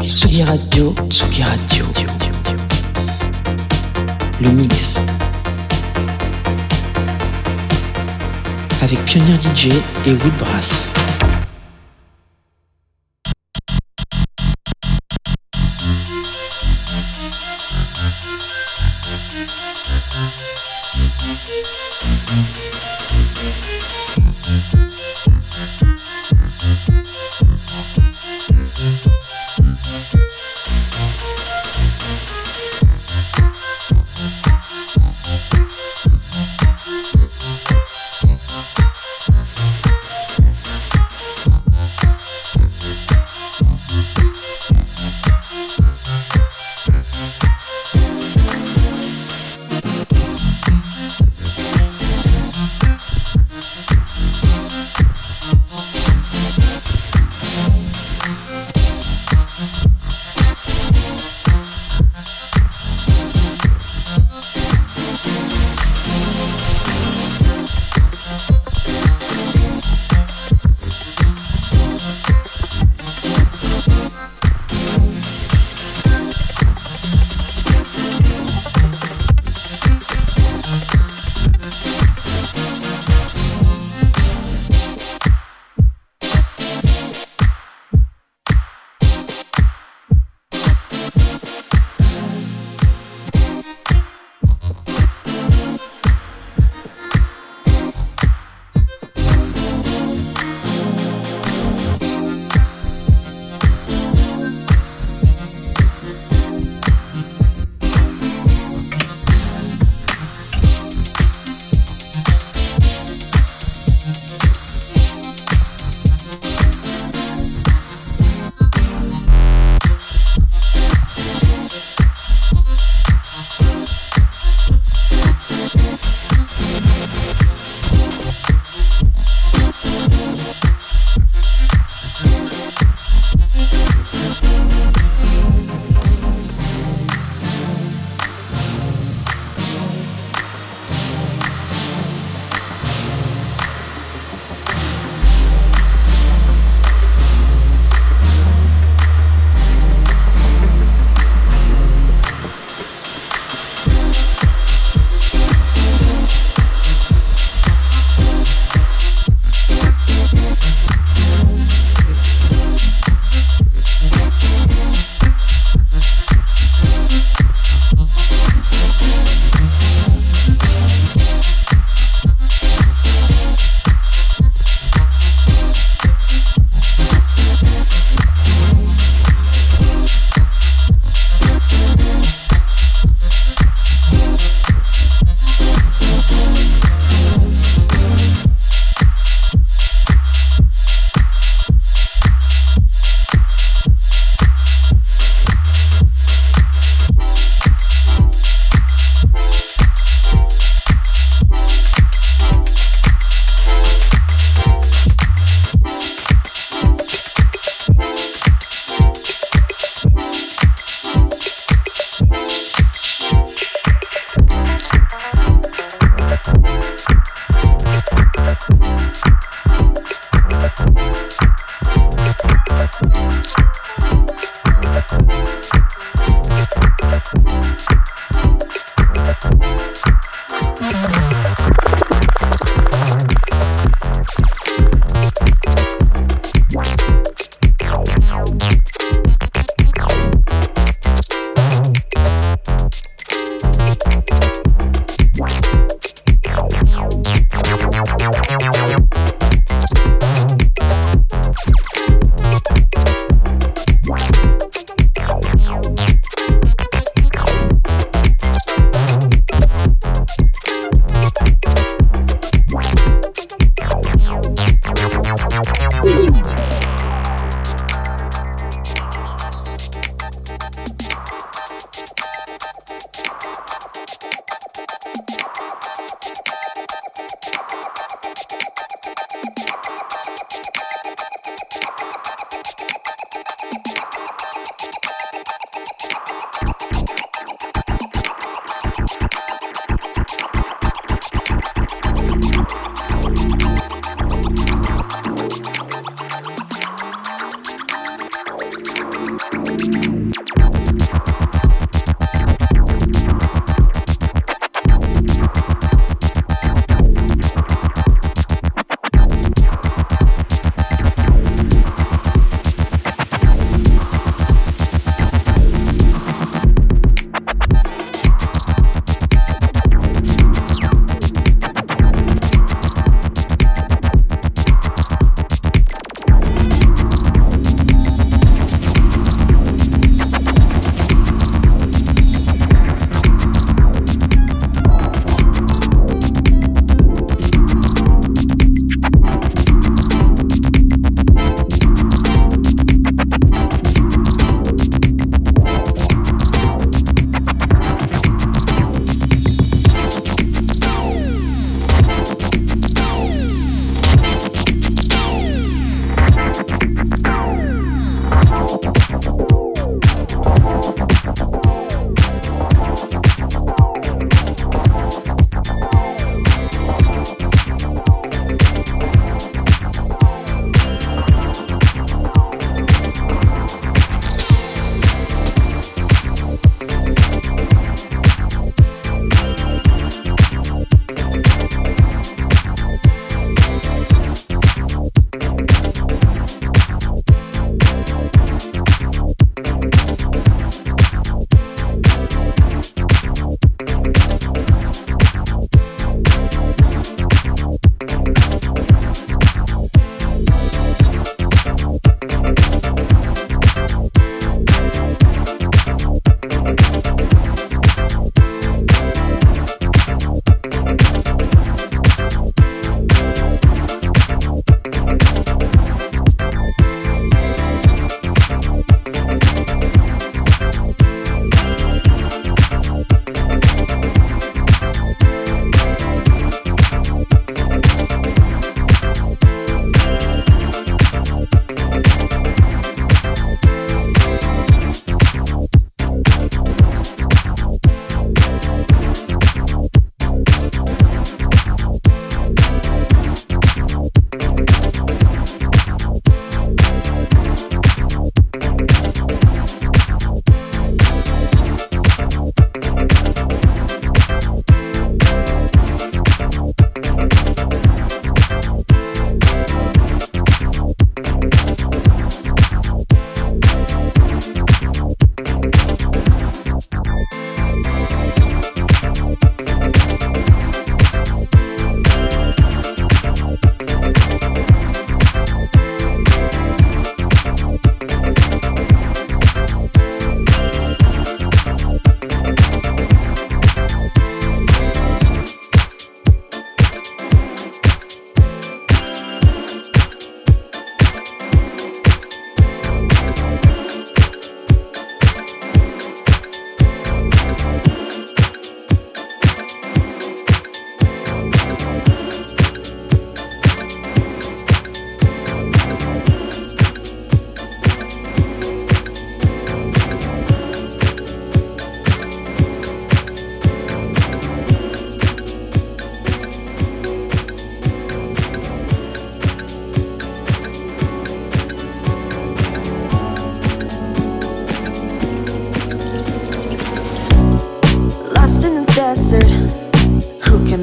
Tsugi Radio, Tsugi Radio. Le mix. Avec Pionnier DJ et Woodbrass. thirsty.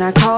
I call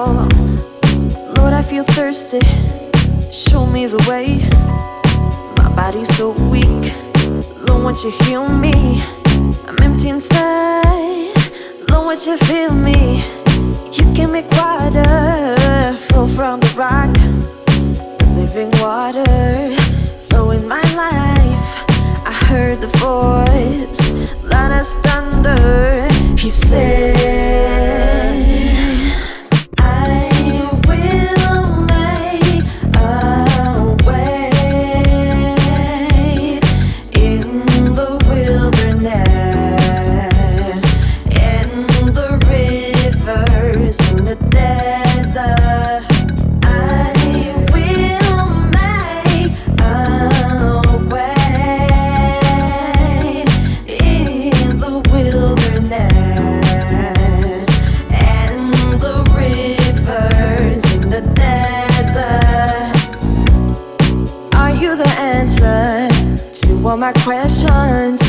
my questions.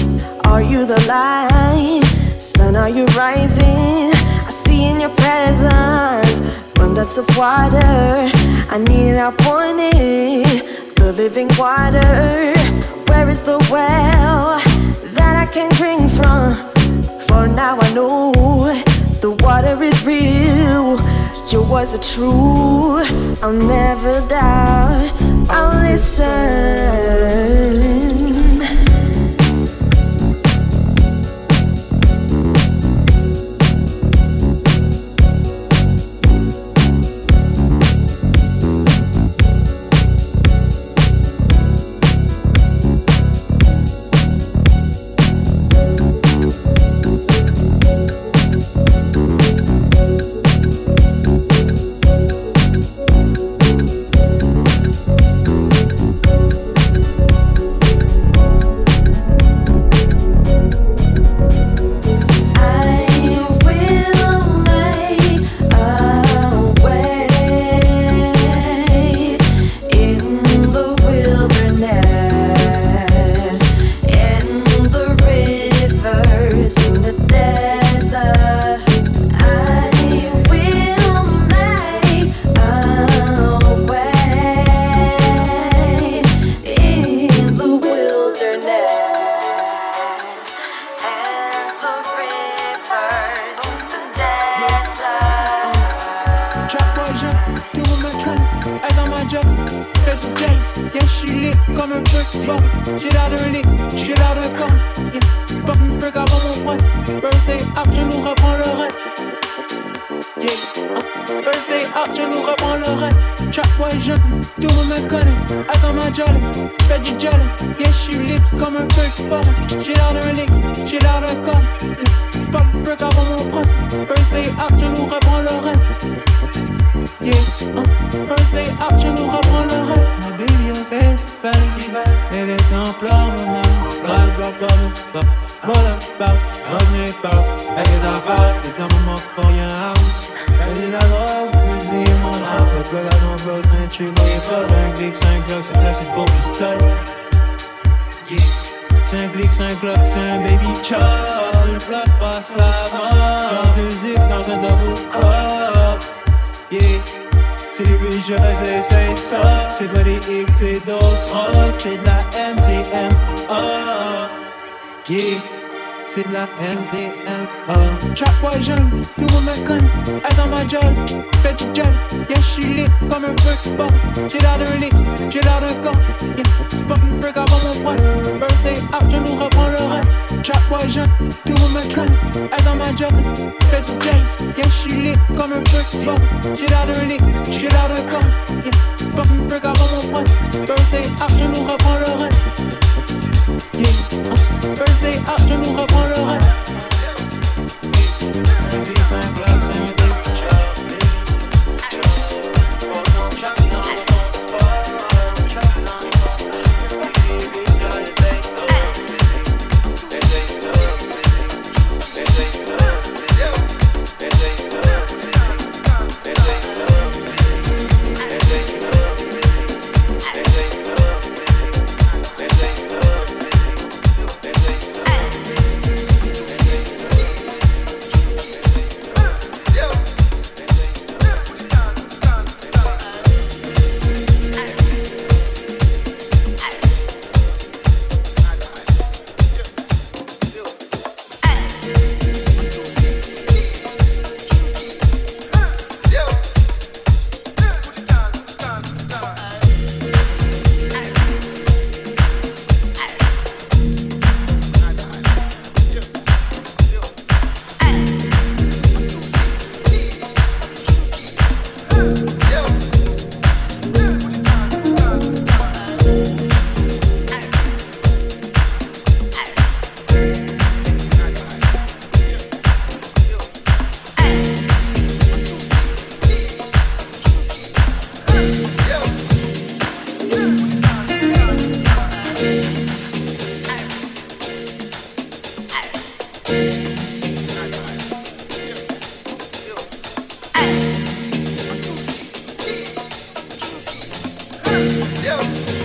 Are you the light? Sun, are you rising? I see in your presence abundance of water. I need, I want it, the living water. Where is the well that I can drink from? For now I know the water is real. Your words are true. I'll never doubt. I'll listen. C'est. Yeah. C'est un clic, c'est un un baby chop. Le bloc passe la main. Genre zip dans un double cup. Yeah. C'est des visions, c'est ça. C'est pas des hic, c'est d'autres drogues. C'est de la MDMA. Yeah c'est la MDMA. Trap boy jeune, tout le monde me connaît, as on my job, fais du job, yeah, j'suis lit comme un brick ball. J'ai l'air d'un lit, j'ai l'air d'un corps, yeah, pas une brick avant mon poil. Birthday out, je nous reprends le run. Trap boy jeune, tout le monde me connaît, as on my job, fais du job, yeah, j'suis lit comme un brick ball. J'ai l'air d'un lit, j'ai l'air d'un corps, yeah, pas une brick avant mon poil. Birthday out, je nous reprends le run. Yeah, Birthday up, ah, je nous reprends le rap. Yeah.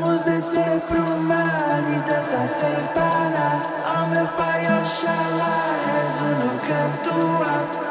Vamos descer pro mar e dançar sem parar. Ao oh, meu pai, Oxalá, rezo no canto alto.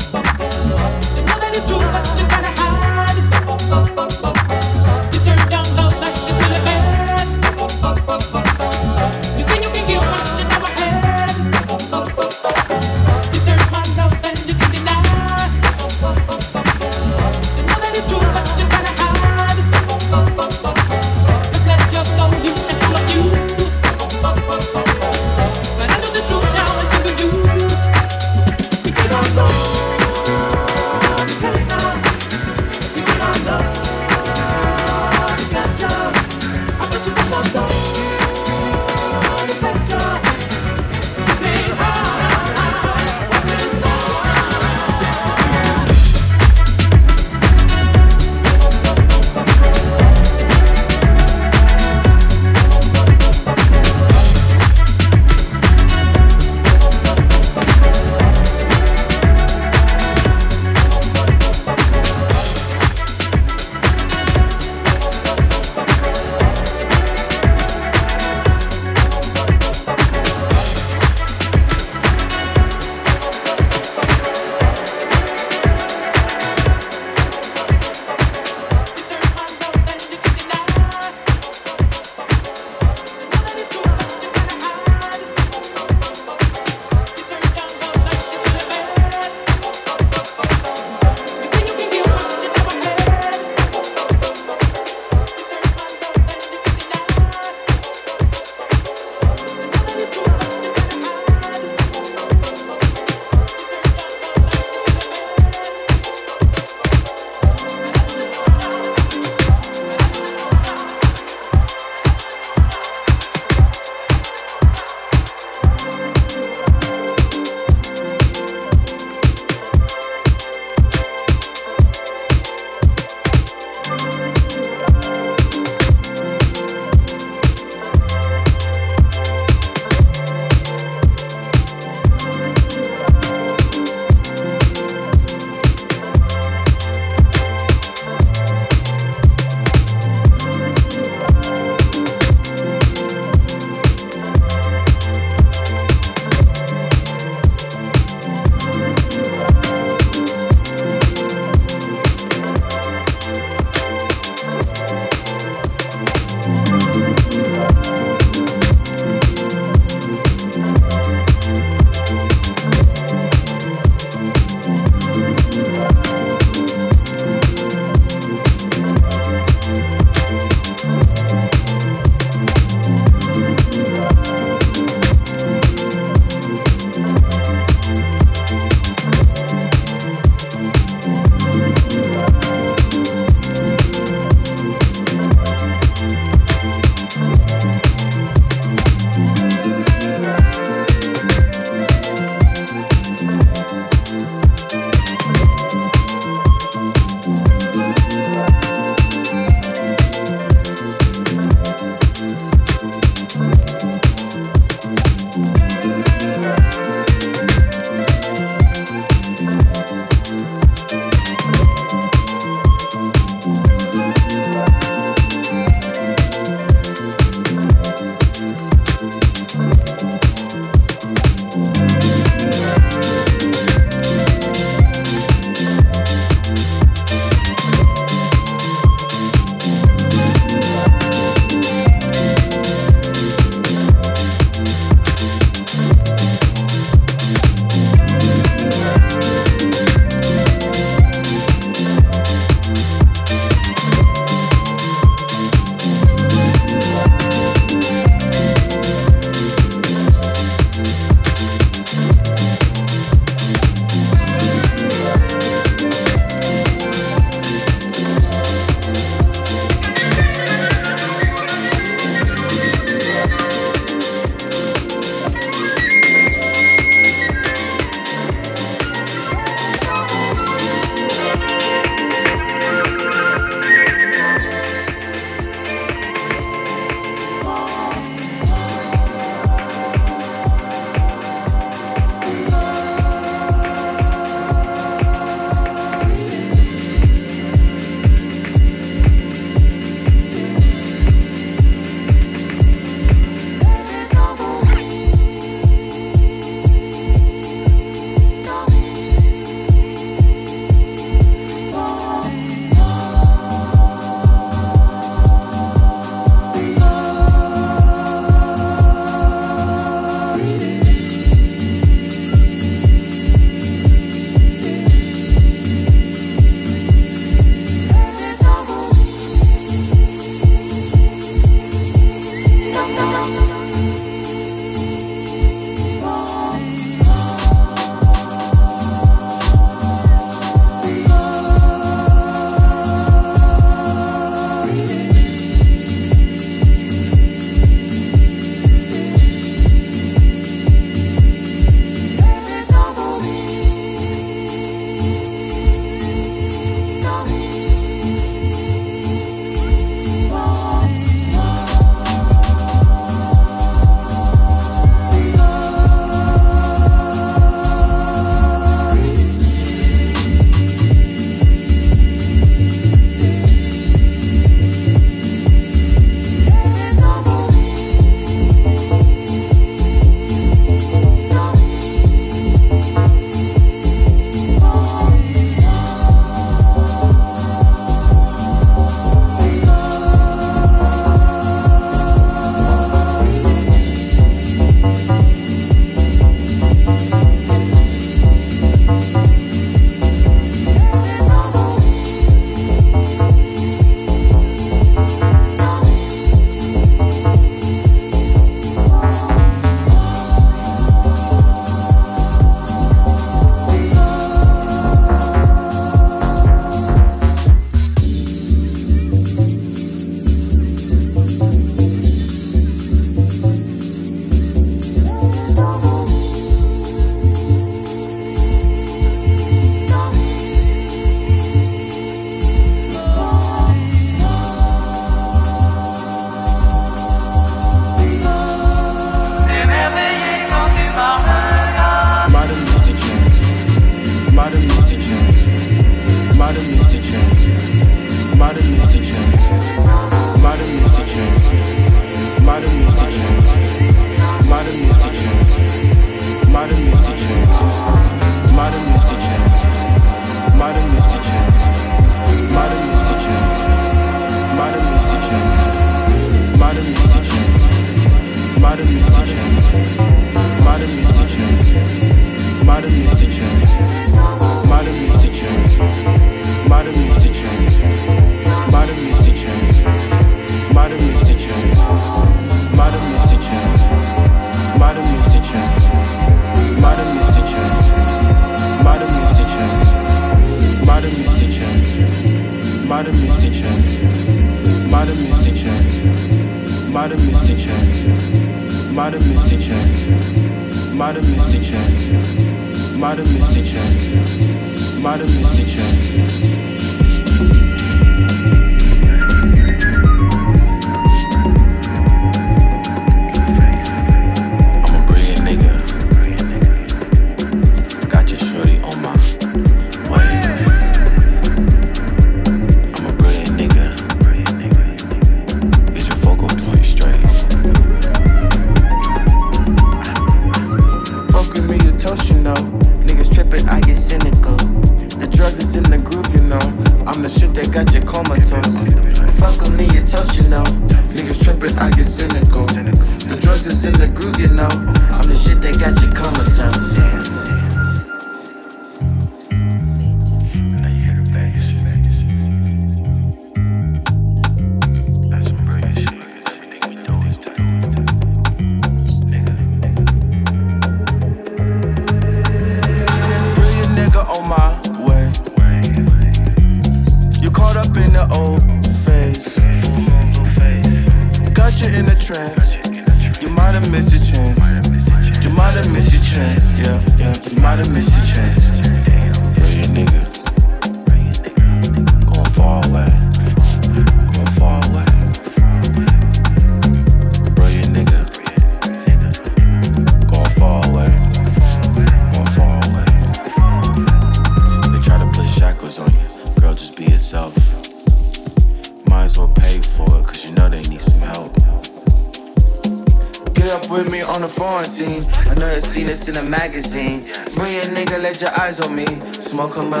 in a magazine. Bring a nigga, let your eyes on me. Smoke him up.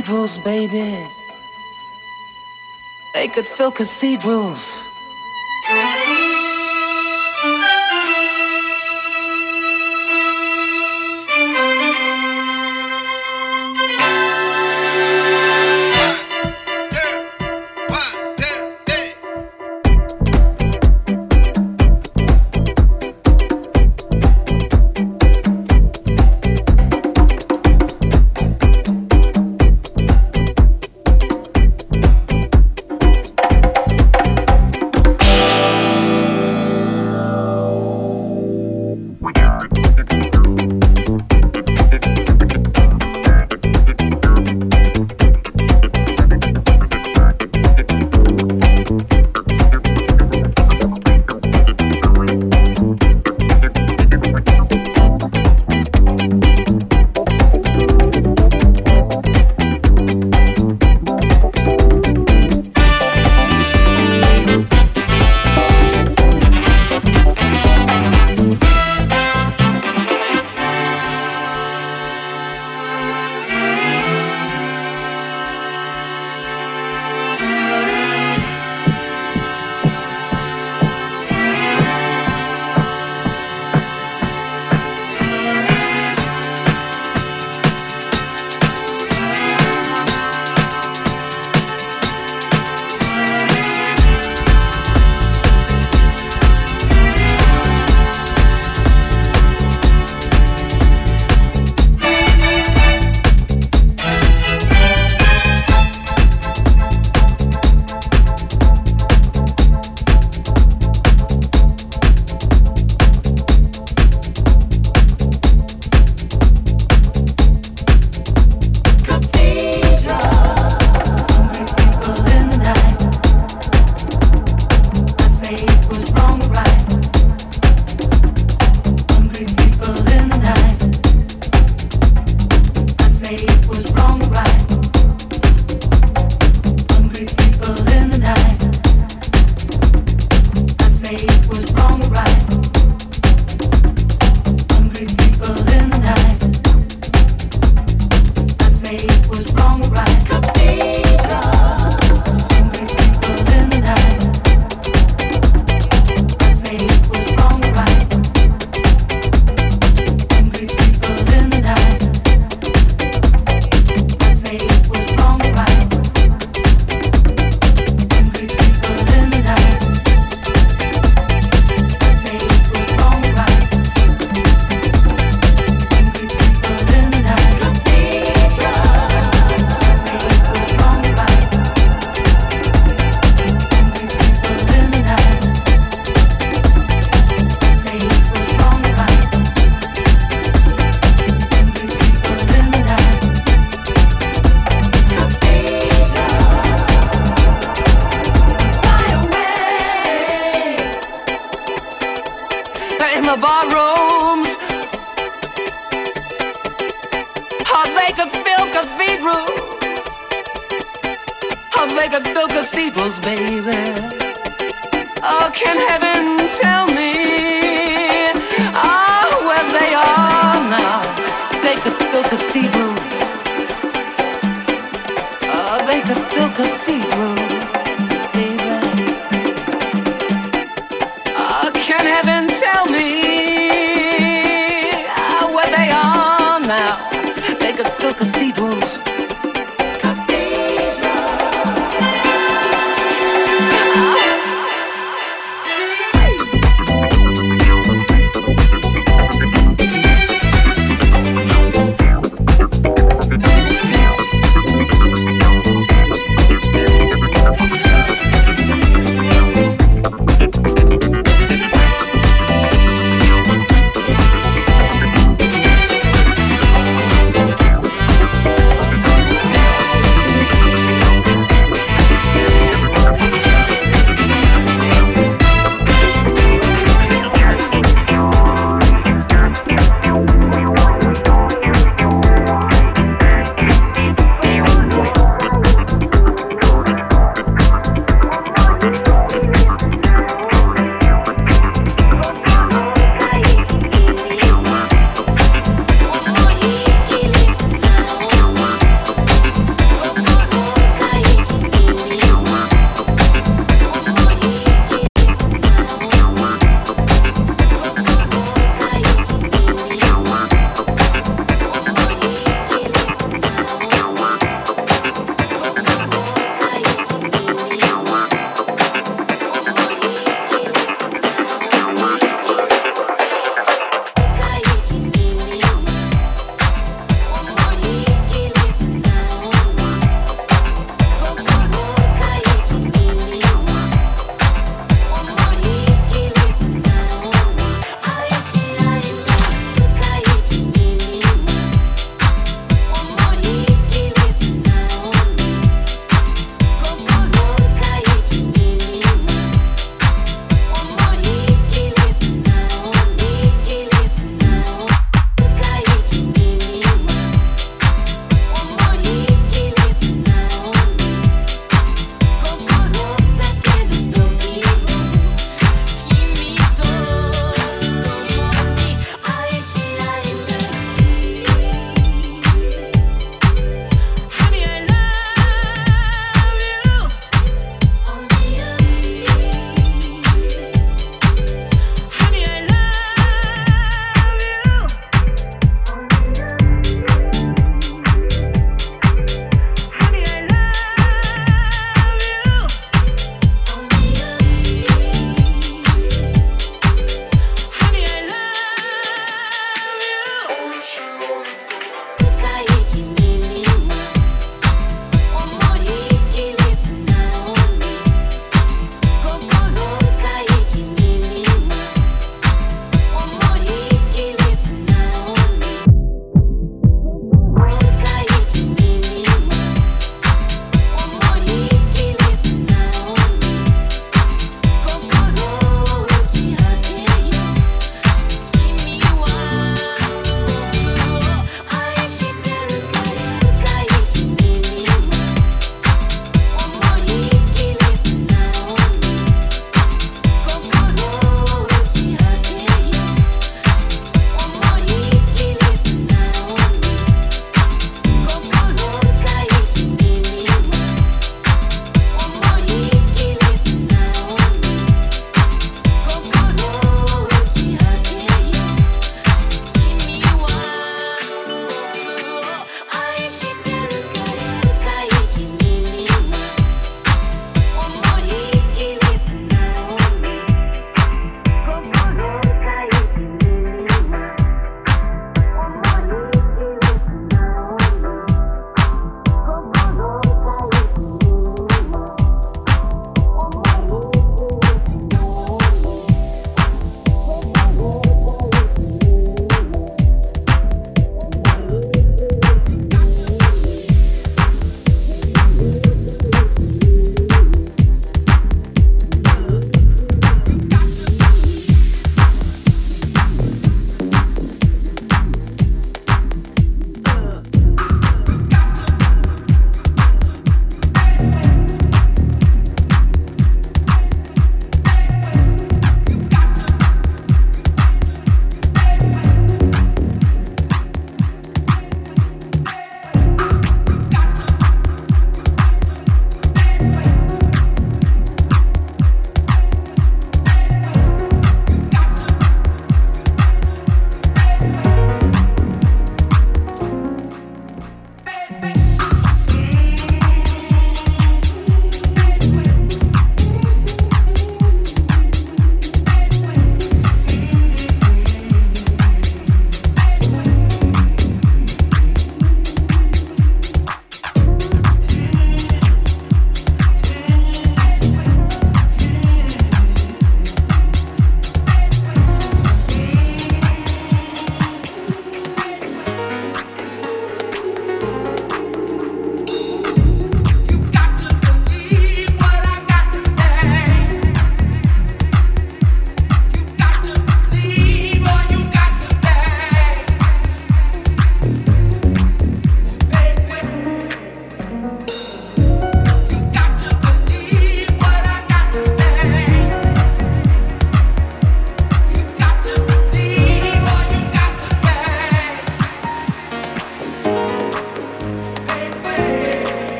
cathedrals, baby. They could fill cathedrals.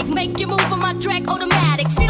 Get static. Make you move on my track, automatic. Feel